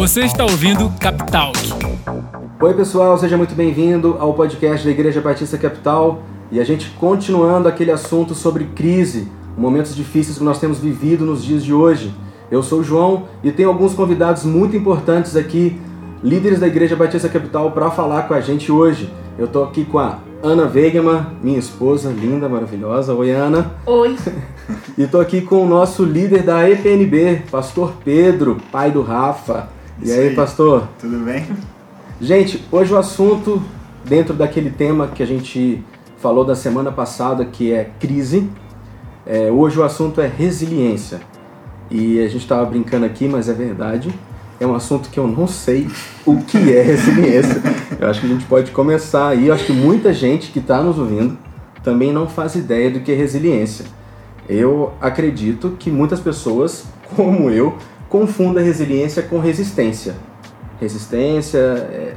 Você está ouvindo Capital. Oi, pessoal, seja muito bem-vindo ao podcast da Igreja Batista Capital e a gente continuando aquele assunto sobre crise, momentos difíceis que nós temos vivido nos dias de hoje. Eu sou o João e tenho alguns convidados muito importantes aqui, líderes da Igreja Batista Capital, para falar com a gente hoje. Eu estou aqui com a Ana Wegemann, minha esposa, linda, maravilhosa. Oi, Ana. Oi. e estou aqui com o nosso líder da EPNB, pastor Pedro, pai do Rafa. E aí, aí, pastor? Tudo bem? Gente, hoje o assunto, dentro daquele tema que a gente falou da semana passada, que é crise, é, hoje o assunto é resiliência. E a gente estava brincando aqui, mas é verdade é um assunto que eu não sei o que é resiliência. eu acho que a gente pode começar aí. Eu acho que muita gente que está nos ouvindo também não faz ideia do que é resiliência. Eu acredito que muitas pessoas, como eu, confundem resiliência com resistência. Resistência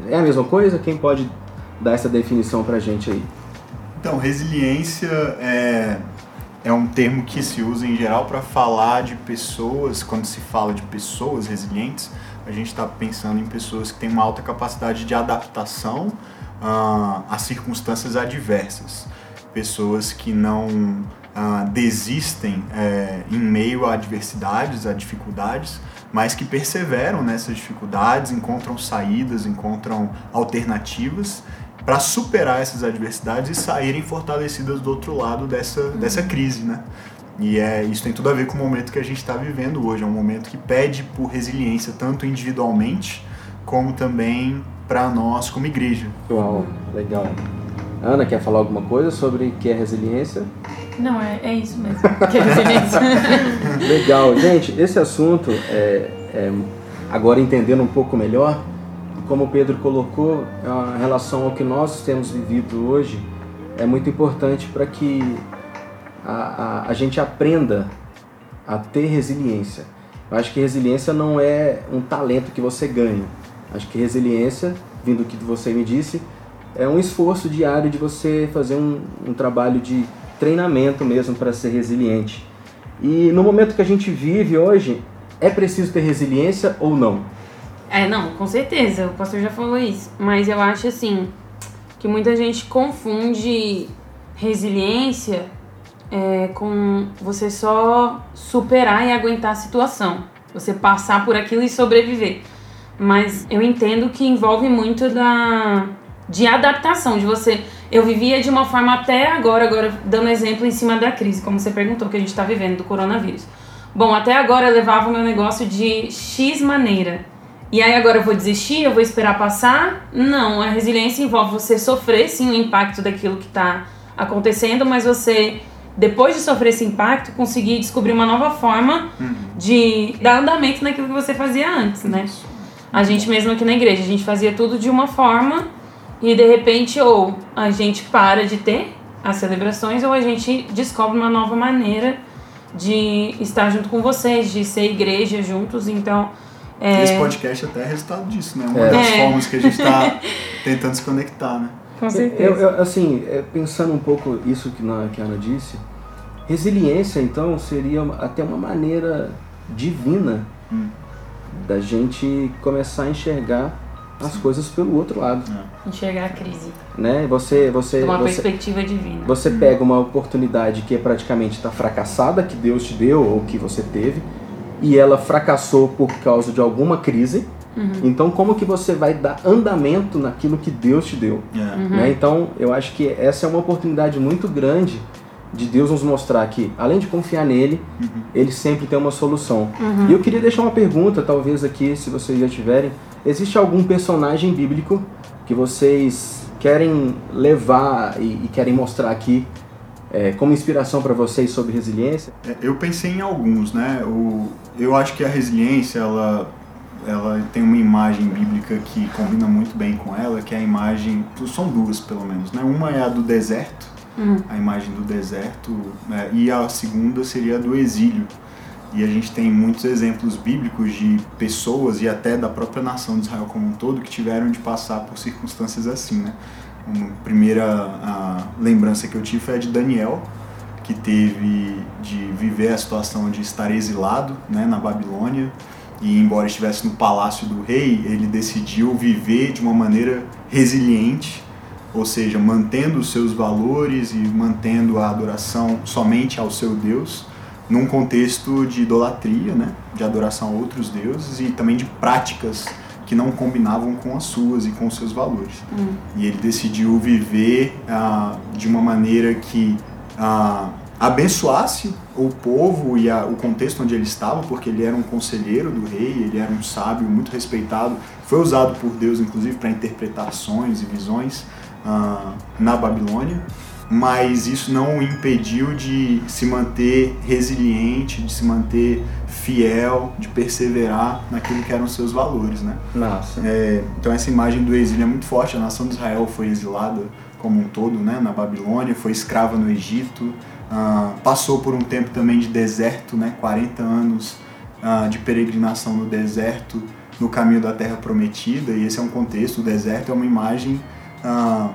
é a mesma coisa? Quem pode dar essa definição para a gente aí? Então, resiliência é, é um termo que se usa em geral para falar de pessoas, quando se fala de pessoas resilientes, a gente está pensando em pessoas que têm uma alta capacidade de adaptação uh, a circunstâncias adversas, pessoas que não uh, desistem é, em meio a adversidades, a dificuldades, mas que perseveram nessas dificuldades, encontram saídas, encontram alternativas para superar essas adversidades e saírem fortalecidas do outro lado dessa, dessa crise, né? E é, isso tem tudo a ver com o momento que a gente está vivendo hoje. É um momento que pede por resiliência, tanto individualmente, como também para nós como igreja. Uau, legal. Ana, quer falar alguma coisa sobre o que é resiliência? Não, é, é isso mesmo. É legal. Gente, esse assunto, é, é, agora entendendo um pouco melhor, como o Pedro colocou, a relação ao que nós temos vivido hoje é muito importante para que a, a, a gente aprenda a ter resiliência. Eu acho que resiliência não é um talento que você ganha. Acho que resiliência, vindo do que você me disse, é um esforço diário de você fazer um, um trabalho de treinamento mesmo para ser resiliente. E no momento que a gente vive hoje, é preciso ter resiliência ou não? É, não, com certeza, o pastor já falou isso. Mas eu acho assim que muita gente confunde resiliência é, com você só superar e aguentar a situação. Você passar por aquilo e sobreviver. Mas eu entendo que envolve muito da de adaptação, de você. Eu vivia de uma forma até agora, agora dando exemplo em cima da crise, como você perguntou, que a gente está vivendo do coronavírus. Bom, até agora eu levava o meu negócio de X maneira. E aí agora eu vou desistir, eu vou esperar passar? Não, a resiliência envolve você sofrer sim o impacto daquilo que está acontecendo, mas você depois de sofrer esse impacto, conseguir descobrir uma nova forma uhum. de dar andamento naquilo que você fazia antes, né? A gente mesmo aqui na igreja, a gente fazia tudo de uma forma e de repente ou a gente para de ter as celebrações ou a gente descobre uma nova maneira de estar junto com vocês, de ser igreja juntos, então... É... Esse podcast até é resultado disso, né? Uma é. das formas que a gente está tentando se conectar, né? Com certeza. Eu, eu, assim, é, pensando um pouco isso que, na, que a Ana disse, resiliência, então, seria até uma maneira divina hum. da gente começar a enxergar as coisas pelo outro lado. É. Enxergar a crise. Né? Você, você, uma você, perspectiva divina. Você pega uma oportunidade que é praticamente está fracassada, que Deus te deu ou que você teve, e ela fracassou por causa de alguma crise, Uhum. Então, como que você vai dar andamento naquilo que Deus te deu? Yeah. Uhum. Né? Então, eu acho que essa é uma oportunidade muito grande de Deus nos mostrar que, além de confiar nele, uhum. ele sempre tem uma solução. Uhum. E eu queria deixar uma pergunta, talvez aqui, se vocês já tiverem. Existe algum personagem bíblico que vocês querem levar e, e querem mostrar aqui é, como inspiração para vocês sobre resiliência? É, eu pensei em alguns, né? O, eu acho que a resiliência, ela ela tem uma imagem bíblica que combina muito bem com ela, que é a imagem, são duas pelo menos, né? Uma é a do deserto, uhum. a imagem do deserto, né? e a segunda seria a do exílio. E a gente tem muitos exemplos bíblicos de pessoas e até da própria nação de Israel como um todo que tiveram de passar por circunstâncias assim, né? Uma primeira lembrança que eu tive foi a de Daniel, que teve de viver a situação de estar exilado né, na Babilônia, e embora estivesse no palácio do rei, ele decidiu viver de uma maneira resiliente, ou seja, mantendo os seus valores e mantendo a adoração somente ao seu Deus, num contexto de idolatria, né? de adoração a outros deuses e também de práticas que não combinavam com as suas e com os seus valores. Hum. E ele decidiu viver ah, de uma maneira que ah, abençoasse o povo e a, o contexto onde ele estava, porque ele era um conselheiro do rei, ele era um sábio muito respeitado, foi usado por Deus inclusive para interpretações e visões ah, na Babilônia mas isso não o impediu de se manter resiliente, de se manter fiel, de perseverar naquilo que eram seus valores, né? Nossa. É, então essa imagem do exílio é muito forte. A nação de Israel foi exilada como um todo, né? Na Babilônia, foi escrava no Egito, ah, passou por um tempo também de deserto, né? 40 anos ah, de peregrinação no deserto, no caminho da Terra Prometida. E esse é um contexto. O deserto é uma imagem ah,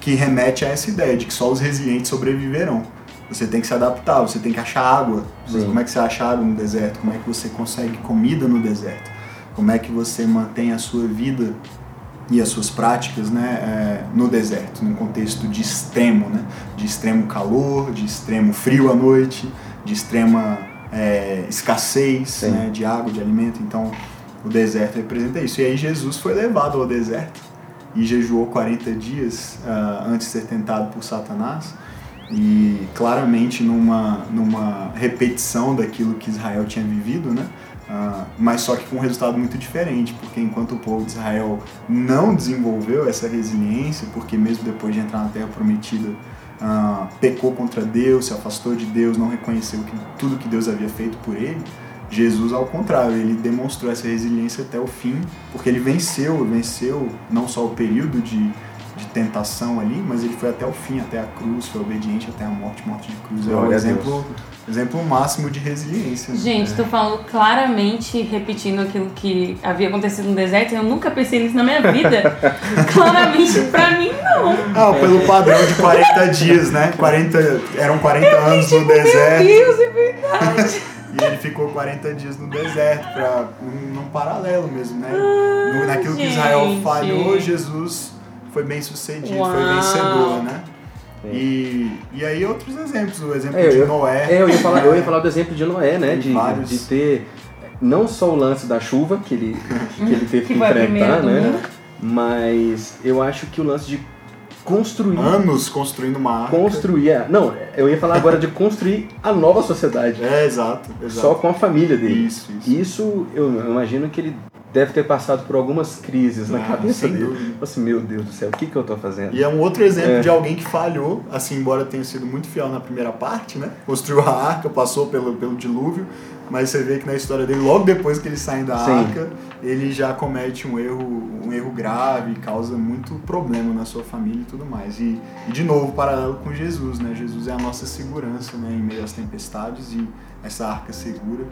que remete a essa ideia de que só os resilientes sobreviverão. Você tem que se adaptar, você tem que achar água. Sim. Como é que você acha água no deserto? Como é que você consegue comida no deserto? Como é que você mantém a sua vida e as suas práticas né, é, no deserto, num contexto de extremo, né? de extremo calor, de extremo frio à noite, de extrema é, escassez né, de água, de alimento. Então, o deserto representa isso. E aí Jesus foi levado ao deserto e jejuou 40 dias ah, antes de ser tentado por Satanás e claramente numa, numa repetição daquilo que Israel tinha vivido, né? Ah, mas só que com um resultado muito diferente, porque enquanto o povo de Israel não desenvolveu essa resiliência, porque mesmo depois de entrar na Terra Prometida, ah, pecou contra Deus, se afastou de Deus, não reconheceu que, tudo que Deus havia feito por ele, Jesus, ao contrário, ele demonstrou essa resiliência até o fim, porque ele venceu, venceu não só o período de, de tentação ali, mas ele foi até o fim, até a cruz, foi obediente até a morte, morte de cruz. É Glória o a exemplo, exemplo máximo de resiliência. Gente, tô falando claramente, repetindo aquilo que havia acontecido no deserto. Eu nunca pensei nisso na minha vida. claramente, pra mim, não. Ah, pelo padrão de 40 dias, né? 40, eram 40 anos no Meu deserto. Deus, é verdade. E ele ficou 40 dias no deserto, pra, num, num paralelo mesmo, né? No- naquilo que Israel Ah, gente. falhou, Jesus foi bem sucedido, foi Uau. vencedor, né? É. E, e aí outros exemplos, o exemplo É, de eu- Noé. É, eu ia falar, eu ia falar do exemplo de Noé, né? De, vários. de ter não só o lance da chuva que ele, que ele teve que, Que foi enfrentar, né? Mas eu acho que o lance de construir Anos construindo uma arca. construir a, não, eu ia falar agora de construir a nova sociedade, É, exato, exato. só com a família dele. Isso, isso. Isso eu imagino que ele deve ter passado por algumas crises na Ah, cabeça dele. dúvida. Assim, meu Deus do céu, o que que eu tô fazendo? E é um outro exemplo É. de alguém que falhou, assim, embora tenha sido muito fiel na primeira parte, né? Construiu a arca, passou pelo, pelo dilúvio, mas você vê que na história dele, logo depois que eles saem da Sim. arca, ele já comete um erro, um erro grave, causa muito problema na sua família e tudo mais. E, e de novo, paralelo com Jesus, né? Jesus é a nossa segurança, né? Em meio às tempestades e essa arca segura.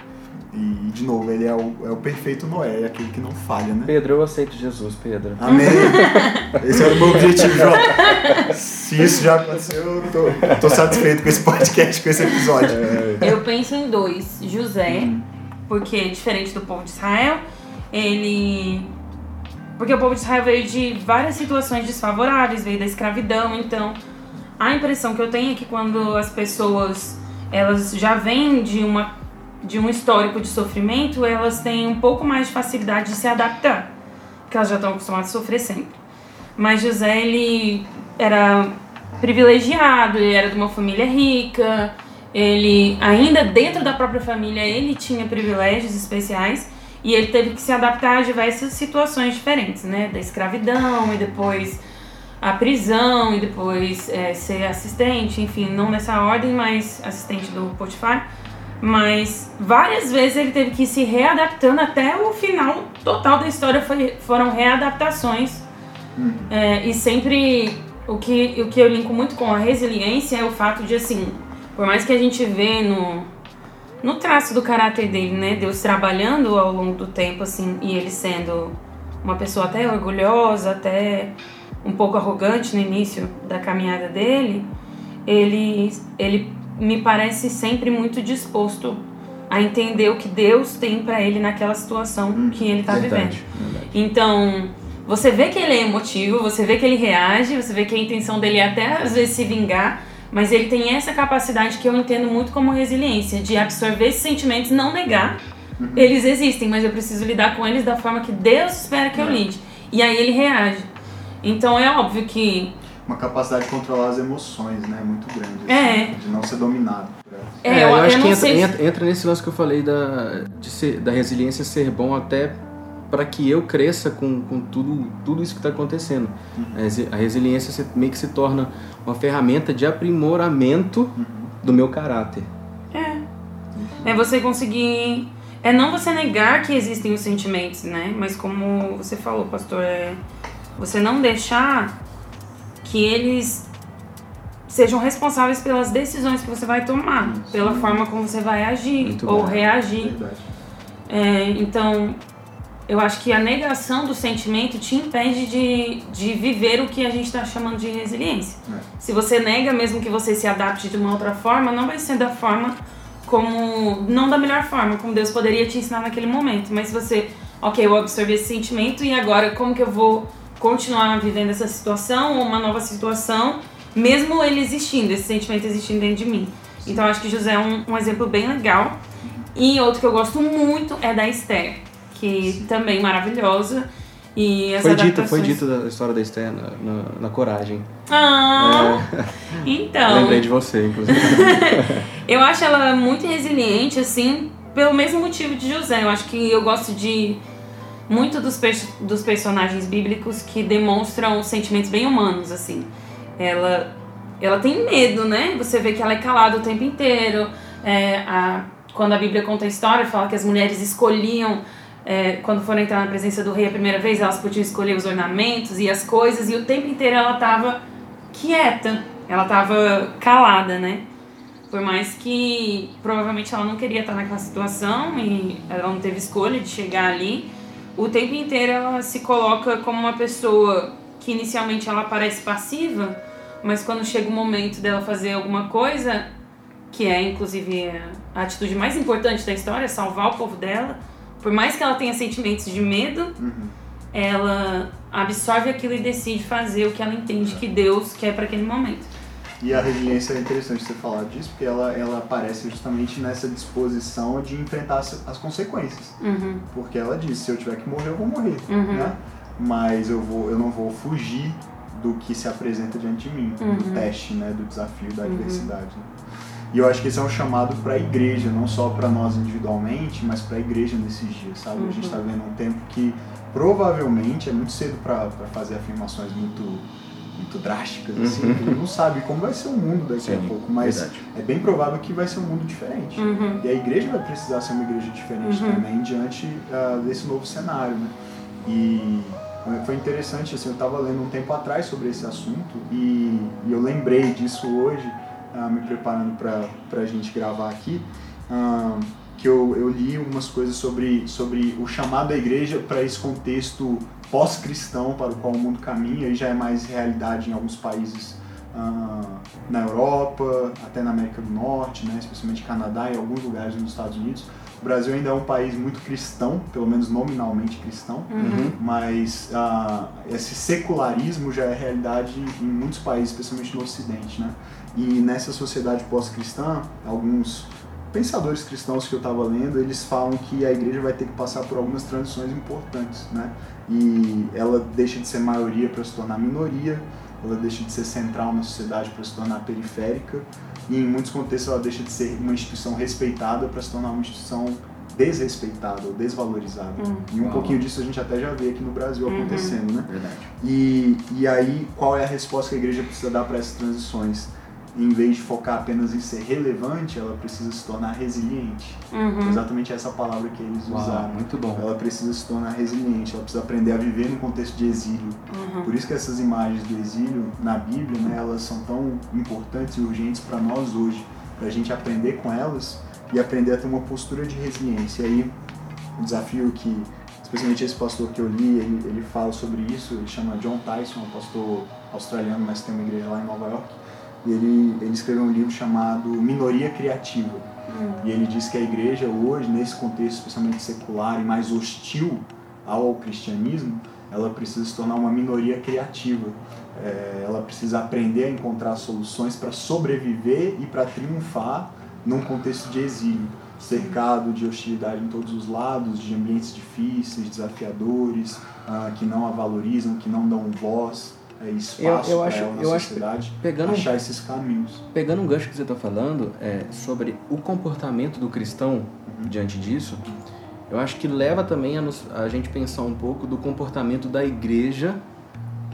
E, de novo, ele é o, é o perfeito Noé, é aquele que não falha, né? Pedro, eu aceito Jesus, Pedro. Amém. Esse é o meu objetivo, João. Se isso já aconteceu, eu tô, tô satisfeito com esse podcast, com esse episódio. Eu penso em dois. José, porque diferente do povo de Israel, ele. Porque o povo de Israel veio de várias situações desfavoráveis, veio da escravidão, então a impressão que eu tenho é que quando as pessoas elas já vêm de uma de um histórico de sofrimento, elas têm um pouco mais de facilidade de se adaptar, porque elas já estão acostumadas a sofrer sempre. Mas José ele era privilegiado, ele era de uma família rica, ele ainda dentro da própria família ele tinha privilégios especiais e ele teve que se adaptar a diversas situações diferentes, né, da escravidão e depois a prisão e depois é, ser assistente, enfim, não nessa ordem, mas assistente do Potifar. Mas várias vezes ele teve que ir se readaptando até o final total da história foi, foram readaptações. É, e sempre o que, o que eu linko muito com a resiliência é o fato de assim, por mais que a gente vê no, no traço do caráter dele, né, Deus trabalhando ao longo do tempo, assim, e ele sendo uma pessoa até orgulhosa, até um pouco arrogante no início da caminhada dele, ele, ele me parece sempre muito disposto a entender o que Deus tem para ele naquela situação que ele tá vivendo. Verdade, verdade. Então, você vê que ele é emotivo, você vê que ele reage, você vê que a intenção dele é até às vezes se vingar, mas ele tem essa capacidade que eu entendo muito como resiliência, de absorver esses sentimentos, não negar. Eles existem, mas eu preciso lidar com eles da forma que Deus espera que eu lide. E aí ele reage. Então é óbvio que Uma capacidade de controlar as emoções, né? Muito grande. É. assim, De não ser dominado elas. é, eu, eu, acho eu que entra, entra, entra nesse lance que eu falei da, de ser, da resiliência ser bom até para que eu cresça com, com tudo, tudo isso que está acontecendo. A resi- A resiliência se- meio que se torna uma ferramenta de aprimoramento do meu caráter. É você conseguir. É não você negar que existem os sentimentos, né? Mas como você falou, pastor, é você não deixar que eles sejam responsáveis pelas decisões que você vai tomar, pela forma como você vai agir Muito ou reagir. É, então, eu acho que a negação do sentimento te impede de, de viver o que a gente está chamando de resiliência. É. Se você nega, mesmo que você se adapte de uma outra forma, não vai ser da forma como. não da melhor forma, como Deus poderia te ensinar naquele momento. Mas se você, ok, eu absorvi esse sentimento e agora como que eu vou continuar vivendo essa situação ou uma nova situação, mesmo ele existindo, esse sentimento existindo dentro de mim. Então acho que José é um, um exemplo bem legal. E outro que eu gosto muito é da Esther, que também maravilhosa. E as Foi dito, foi dito da história da Esther na, na, na coragem. Ah, então. Lembrei de você, inclusive. Eu acho ela muito resiliente, assim, pelo mesmo motivo de José. Eu acho que eu gosto de muito dos, pers- dos personagens bíblicos que demonstram sentimentos bem humanos, assim. Ela, ela tem medo, né? Você vê que ela é calada o tempo inteiro. É, a, quando a Bíblia conta a história, fala que as mulheres escolhiam, é, quando foram entrar na presença do rei a primeira vez, elas podiam escolher os ornamentos e as coisas, e o tempo inteiro ela tava quieta, ela tava calada, né? Por mais que provavelmente ela não queria estar naquela situação e ela não teve escolha de chegar ali, o tempo inteiro ela se coloca como uma pessoa que inicialmente ela parece passiva, mas quando chega o momento dela fazer alguma coisa, que é inclusive a atitude mais importante da história, salvar o povo dela, por mais que ela tenha sentimentos de medo, ela absorve aquilo e decide fazer o que ela entende que Deus quer para aquele momento. E a resiliência é interessante você falar disso, porque ela, ela aparece justamente nessa disposição de enfrentar as, as consequências. Uhum. Porque ela diz, se eu tiver que morrer, eu vou morrer, Uhum. né? Mas eu, vou, eu não vou fugir do que se apresenta diante de mim, Uhum. do teste, né? Do desafio, da adversidade. né? E eu acho que esse é um chamado para a igreja, não só para nós individualmente, mas para a igreja nesses dias, sabe? A gente está vendo um tempo que provavelmente é muito cedo para fazer afirmações muito, muito drásticas, assim. Uhum. A gente não sabe como vai ser o mundo daqui a Sim, pouco, mas verdade. é bem provável que vai ser um mundo diferente. Uhum. E a igreja vai precisar ser uma igreja diferente Uhum. também diante ah, desse novo cenário, né? E eh, foi interessante, assim, eu estava lendo um tempo atrás sobre esse assunto e, e eu lembrei disso hoje, ah, me preparando para a gente gravar aqui, ah, que eu, eu li umas coisas sobre, sobre o chamado da igreja para esse contexto pós-cristão para o qual o mundo caminha e já é mais realidade em alguns países ah, na Europa, até na América do Norte, né, especialmente Canadá e alguns lugares nos Estados Unidos. O Brasil ainda é um país muito cristão, pelo menos nominalmente cristão, Uhum. mas ah, esse secularismo já é realidade em muitos países, especialmente no Ocidente, né? E nessa sociedade pós-cristã, alguns pensadores cristãos que eu estava lendo, eles falam que a igreja vai ter que passar por algumas transições importantes, né? E ela deixa de ser maioria para se tornar minoria, ela deixa de ser central na sociedade para se tornar periférica, e em muitos contextos ela deixa de ser uma instituição respeitada para se tornar uma instituição desrespeitada ou desvalorizada. Hum. E um Uau. pouquinho disso a gente até já vê aqui no Brasil Uhum. acontecendo, né? Verdade. E, e aí, qual é a resposta que a igreja precisa dar para essas transições? Em vez de focar apenas em ser relevante, ela precisa se tornar resiliente. Uhum. Exatamente essa palavra que eles Uau, usaram. muito bom. Ela precisa se tornar resiliente, ela precisa aprender a viver no contexto de exílio. Uhum. Por isso que essas imagens do exílio na Bíblia, né, elas são tão importantes e urgentes para nós hoje, para a gente aprender com elas e aprender a ter uma postura de resiliência. E aí, o desafio que, especialmente esse pastor que eu li, ele, ele fala sobre isso, ele chama John Tyson, um pastor australiano, mas tem uma igreja lá em Nova York, ele, ele escreveu um livro chamado Minoria Criativa. E ele diz que a igreja hoje, nesse contexto especialmente secular e mais hostil ao cristianismo, ela precisa se tornar uma minoria criativa. É, ela precisa aprender a encontrar soluções para sobreviver e para triunfar num contexto de exílio, cercado de hostilidade em todos os lados, de ambientes difíceis, desafiadores, ah, que não a valorizam, que não dão voz, é, espaço eu, eu acho, na eu sociedade, acho, pegando, achar esses caminhos. Pegando um gancho que você está falando é, sobre o comportamento do cristão Uhum. diante disso, eu acho que leva também a, nos, a gente pensar um pouco do comportamento da igreja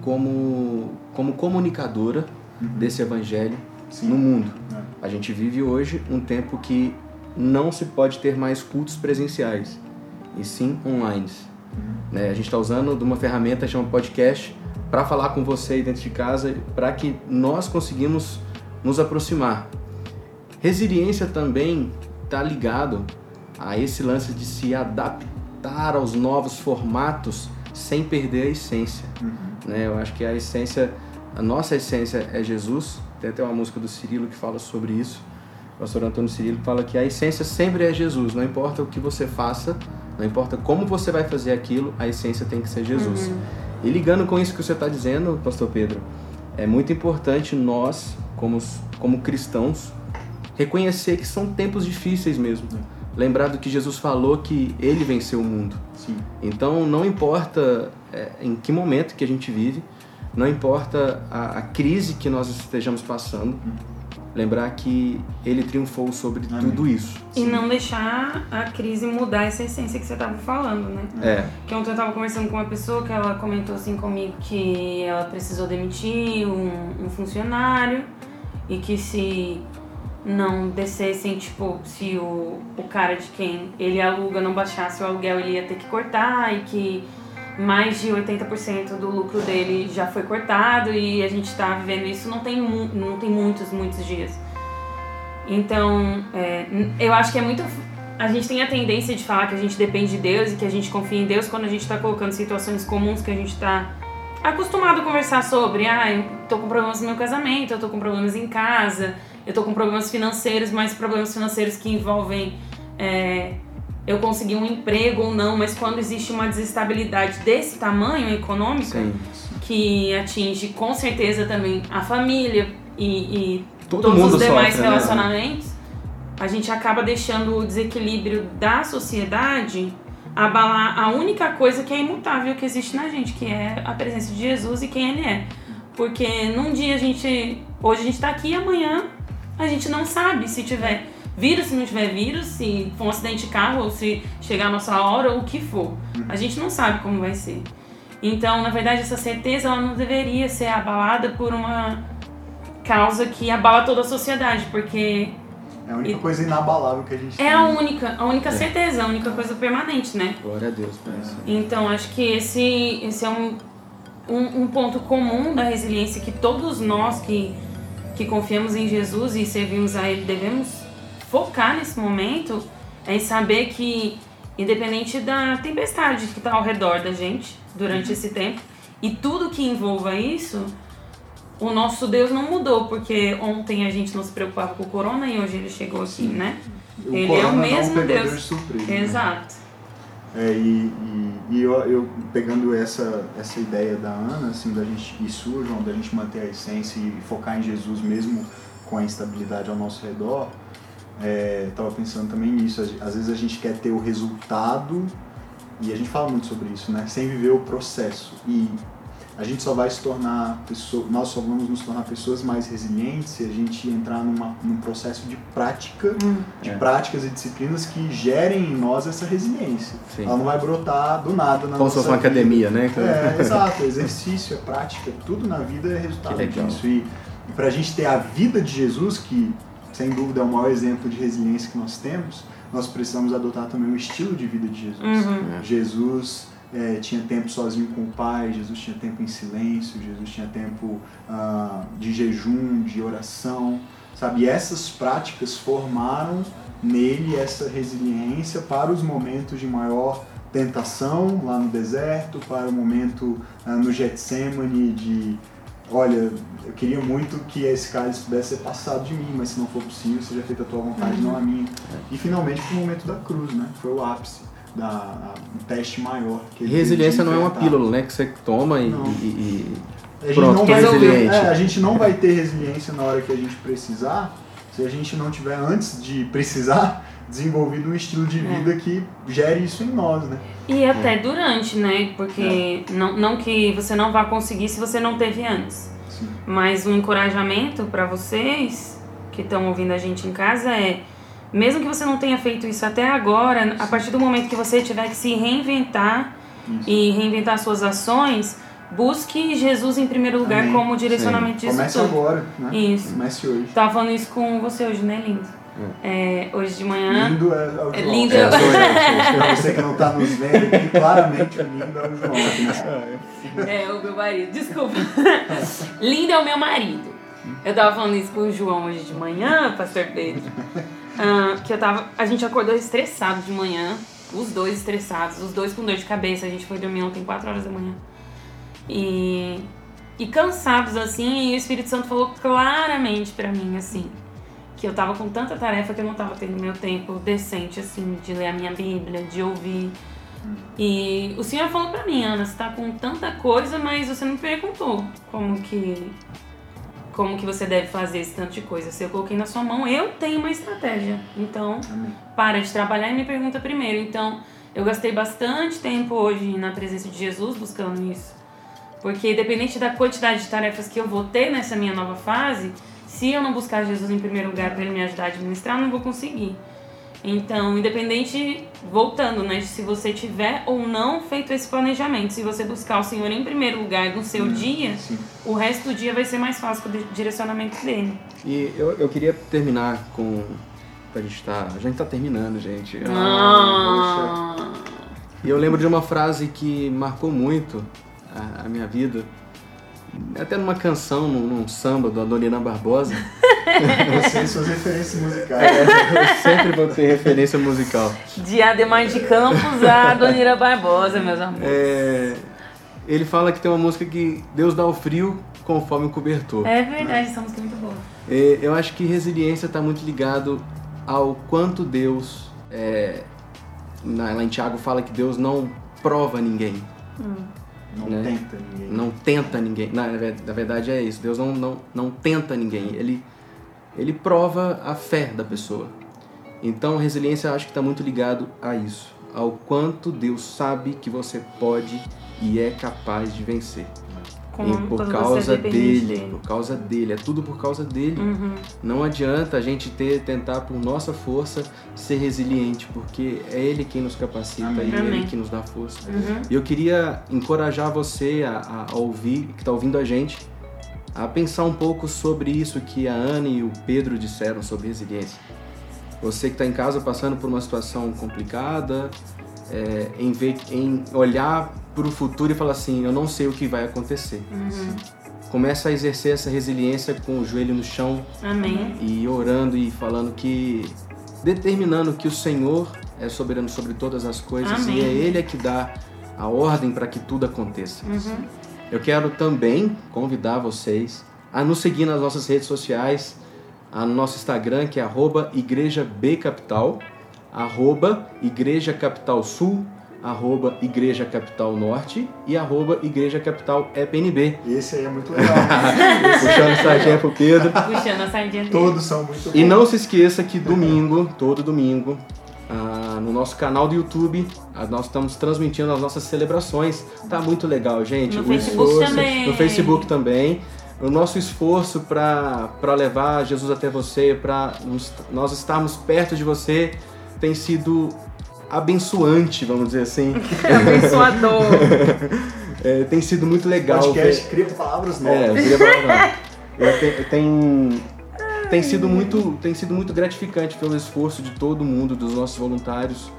como, como comunicadora desse evangelho Uhum. Sim. no mundo. É. A gente vive hoje um tempo que não se pode ter mais cultos presenciais, e sim online. Né? A gente está usando de uma ferramenta chamada podcast para falar com você aí dentro de casa, para que nós conseguimos nos aproximar. Resiliência também está ligado a esse lance de se adaptar aos novos formatos sem perder a essência. Né? Eu acho que a essência, a nossa essência é Jesus. Tem até uma música do Cirilo que fala sobre isso. O pastor Antônio Cirilo fala que a essência sempre é Jesus. Não importa o que você faça, não importa como você vai fazer aquilo, a essência tem que ser Jesus. E ligando com isso que você está dizendo, pastor Pedro, é muito importante nós, como, como cristãos, reconhecer que são tempos difíceis mesmo. Lembrar do que Jesus falou que ele venceu o mundo. Sim. Então não importa é, em que momento que a gente vive, não importa a, a crise que nós estejamos passando, lembrar que ele triunfou sobre Amém. tudo isso. E não deixar a crise mudar essa essência que você tava falando, né? É, Que ontem eu tava conversando com uma pessoa que ela comentou assim comigo que ela precisou demitir um, um funcionário e que se não descessem, tipo, se o, o cara de quem ele aluga não baixasse o aluguel, ele ia ter que cortar e que mais de 80% do lucro dele já foi cortado e a gente tá vivendo isso não tem, não tem muitos, muitos dias. Então, é, eu acho que é muito. A gente tem a tendência de falar que a gente depende de Deus e que a gente confia em Deus quando a gente está colocando situações comuns que a gente está acostumado a conversar sobre. Ah, eu tô com problemas no meu casamento, eu tô com problemas em casa, eu tô com problemas financeiros, mas problemas financeiros que envolvem é, eu conseguir um emprego ou não, mas quando existe uma desestabilidade desse tamanho econômica, sim. que atinge com certeza também a família e, e Todo todos os demais sofre, né? relacionamentos, a gente acaba deixando o desequilíbrio da sociedade abalar a única coisa que é imutável que existe na gente, que é a presença de Jesus e quem ele é. Porque num dia a gente. Hoje a gente tá aqui e amanhã a gente não sabe se tiver vírus, se não tiver vírus, se for um acidente de carro ou se chegar a nossa hora ou o que for. A gente não sabe como vai ser. Então, na verdade, essa certeza ela não deveria ser abalada por uma causa que abala toda a sociedade, porque É a única E- coisa inabalável que a gente é tem. a única, a única certeza, a única coisa permanente, né? Glória a Deus por isso. Então, acho que esse, esse é um, um, um ponto comum da resiliência que todos nós que, que confiamos em Jesus e servimos a Ele devemos focar nesse momento é em saber que, independente da tempestade que está ao redor da gente durante esse tempo e tudo que envolva isso, o nosso Deus não mudou, porque ontem a gente não se preocupava com o corona e hoje ele chegou aqui, né? O Ele é o mesmo Deus. de surpresa. né? Exato. É, e e, e eu, eu pegando essa, essa ideia da Ana, assim, da gente ir sujo, da gente manter a essência e focar em Jesus mesmo com a instabilidade ao nosso redor, é, tava pensando também nisso. Às vezes a gente quer ter o resultado, e a gente fala muito sobre isso, né? Sem viver o processo. E a gente só vai se tornar pessoa, nós só vamos nos tornar pessoas mais resilientes se a gente entrar numa, num processo de prática, de É. práticas e disciplinas que gerem em nós essa resiliência. Sim. Ela não vai brotar do nada na Como se nossa fosse uma vida. academia, né? É, exato. Exercício, é prática, tudo na vida é resultado disso. E, e pra gente ter a vida de Jesus, que sem dúvida é o maior exemplo de resiliência que nós temos, nós precisamos adotar também o estilo de vida de Jesus. Uhum. Jesus é, tinha tempo sozinho com o Pai, Jesus tinha tempo em silêncio, Jesus tinha tempo ah, de jejum, de oração, sabe? E essas práticas formaram nele essa resiliência para os momentos de maior tentação lá no deserto, para o momento ah, no Getsemane de olha, eu queria muito que esse cálice pudesse ser passado de mim, mas se não for possível, seja feita a tua vontade, não a minha. E finalmente foi o momento da cruz, né? Foi o ápice, da, a, um teste maior. Que Resiliência não é uma pílula, né? Que você toma e. E- e- A gente, Pronto, vai é, a gente não vai ter resiliência na hora que a gente precisar se a gente não tiver, antes de precisar, desenvolvido um estilo de É. vida que gere isso em nós, né? E até durante, né? Porque não, não que você não vá conseguir se você não teve antes. Sim. Mas um encorajamento para vocês que estão ouvindo a gente em casa é, mesmo que você não tenha feito isso até agora, a partir do momento que você tiver que se reinventar Isso. e reinventar suas ações, busque Jesus em primeiro lugar Amém. como direcionamento disso Comece tudo. agora, né? Isso. Comece hoje. Tava falando isso com você hoje, né, lindo? É, hoje de manhã. Lindo é, é o É João. lindo. É, sou eu. Pra você que não tá nos vendo aqui, claramente o lindo é o João. Né? É, o meu marido, desculpa. Lindo é o meu marido. Eu tava falando isso com o João hoje de manhã, pastor Pedro. Ah, que eu tava. A gente acordou estressado de manhã. Os dois estressados, os dois com dor de cabeça. A gente foi dormir ontem 4 horas da manhã. E. E cansados assim, e o Espírito Santo falou claramente pra mim, assim, que eu tava com tanta tarefa que eu não tava tendo meu tempo decente, assim, de ler a minha Bíblia, de ouvir. E o senhor falou pra mim, Ana, você tá com tanta coisa, mas você não me perguntou como que como que você deve fazer esse tanto de coisa. Se eu coloquei na sua mão, eu tenho uma estratégia. Então, Amém. para de trabalhar e me pergunta primeiro. Então, eu gastei bastante tempo hoje na presença de Jesus buscando isso. Porque independente da quantidade de tarefas que eu vou ter nessa minha nova fase, se eu não buscar Jesus em primeiro lugar para ele me ajudar a administrar, eu não vou conseguir. Então, independente, voltando, né, se você tiver ou não feito esse planejamento, se você buscar o Senhor em primeiro lugar no seu dia, Sim. o resto do dia vai ser mais fácil com o di- direcionamento dele. E eu, eu queria terminar com. A gente tá. A gente tá terminando, gente. Ah, Ah, E eu lembro de uma frase que marcou muito a, a minha vida. Até numa canção, num, num samba do Adoniran Barbosa. Você e suas referências musicais. eu sempre vou ter referência musical. de Ademar de Campos a Donira Barbosa, meus amores. É, ele fala que tem uma música que Deus dá o frio conforme o cobertor. É verdade, essa música é muito boa. É, eu acho que resiliência está muito ligado ao quanto Deus. É, na- lá em Tiago fala que Deus não prova ninguém, Não Né? tenta ninguém. não tenta ninguém. Na, na verdade é isso. Deus não, não, não tenta ninguém. Ele, ele prova a fé da pessoa. Então resiliência acho que está muito ligado a isso, ao quanto Deus sabe que você pode e é capaz de vencer. Como E por causa depende dele, por causa dele, é tudo por causa dele. Uhum. Não adianta a gente ter, tentar por nossa força ser resiliente, porque é Ele quem nos capacita Amém. e é Amém. Ele que nos dá força. Uhum. E eu queria encorajar você a, a ouvir, que está ouvindo a gente, a pensar um pouco sobre isso que a Ana e o Pedro disseram sobre resiliência. Você que está em casa passando por uma situação complicada, é, em, ver, em olhar para o futuro e falar assim, eu não sei o que vai acontecer. Começa a exercer essa resiliência com o joelho no chão, Amém. e orando e falando que determinando que o Senhor é soberano sobre todas as coisas Amém. e é ele é que dá a ordem para que tudo aconteça. Uhum. Eu quero também convidar vocês a nos seguir nas nossas redes sociais, a no nosso Instagram que é arroba Igreja B Capital, arroba Igreja Capital Sul, arroba Igreja Capital Norte e arroba Igreja Capital EPNB. Esse aí é muito legal. Puxando sardinha pro Pedro. Puxando a sardinha dele. Todos são muito E bons. não se esqueça que domingo, todo domingo, ah, no nosso canal do YouTube, ah, nós estamos transmitindo as nossas celebrações. Tá muito legal, gente. No O Facebook esforço- também. No Facebook também. O nosso esforço para levar Jesus até você, para nós estarmos perto de você, tem sido abençoante, vamos dizer assim. Abençoador. É, tem sido muito legal. podcast ver- cria palavras é, eu novas. queria falar, não. Eu te- tem, tem, sido muito, tem sido muito gratificante pelo esforço de todo mundo, dos nossos voluntários.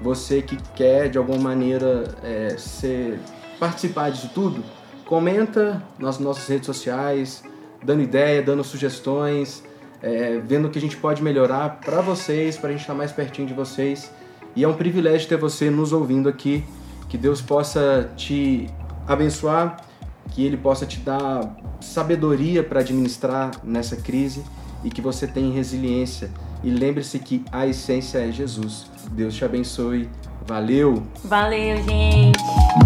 Você que quer, de alguma maneira, é, ser, participar disso tudo, comenta nas nossas redes sociais, dando ideia, dando sugestões, é, vendo o que a gente pode melhorar para vocês, para a gente estar mais pertinho de vocês. E é um privilégio ter você nos ouvindo aqui. Que Deus possa te abençoar, que Ele possa te dar sabedoria para administrar nessa crise e que você tenha resiliência. E lembre-se que a essência é Jesus. Deus te abençoe. Valeu! Valeu, gente!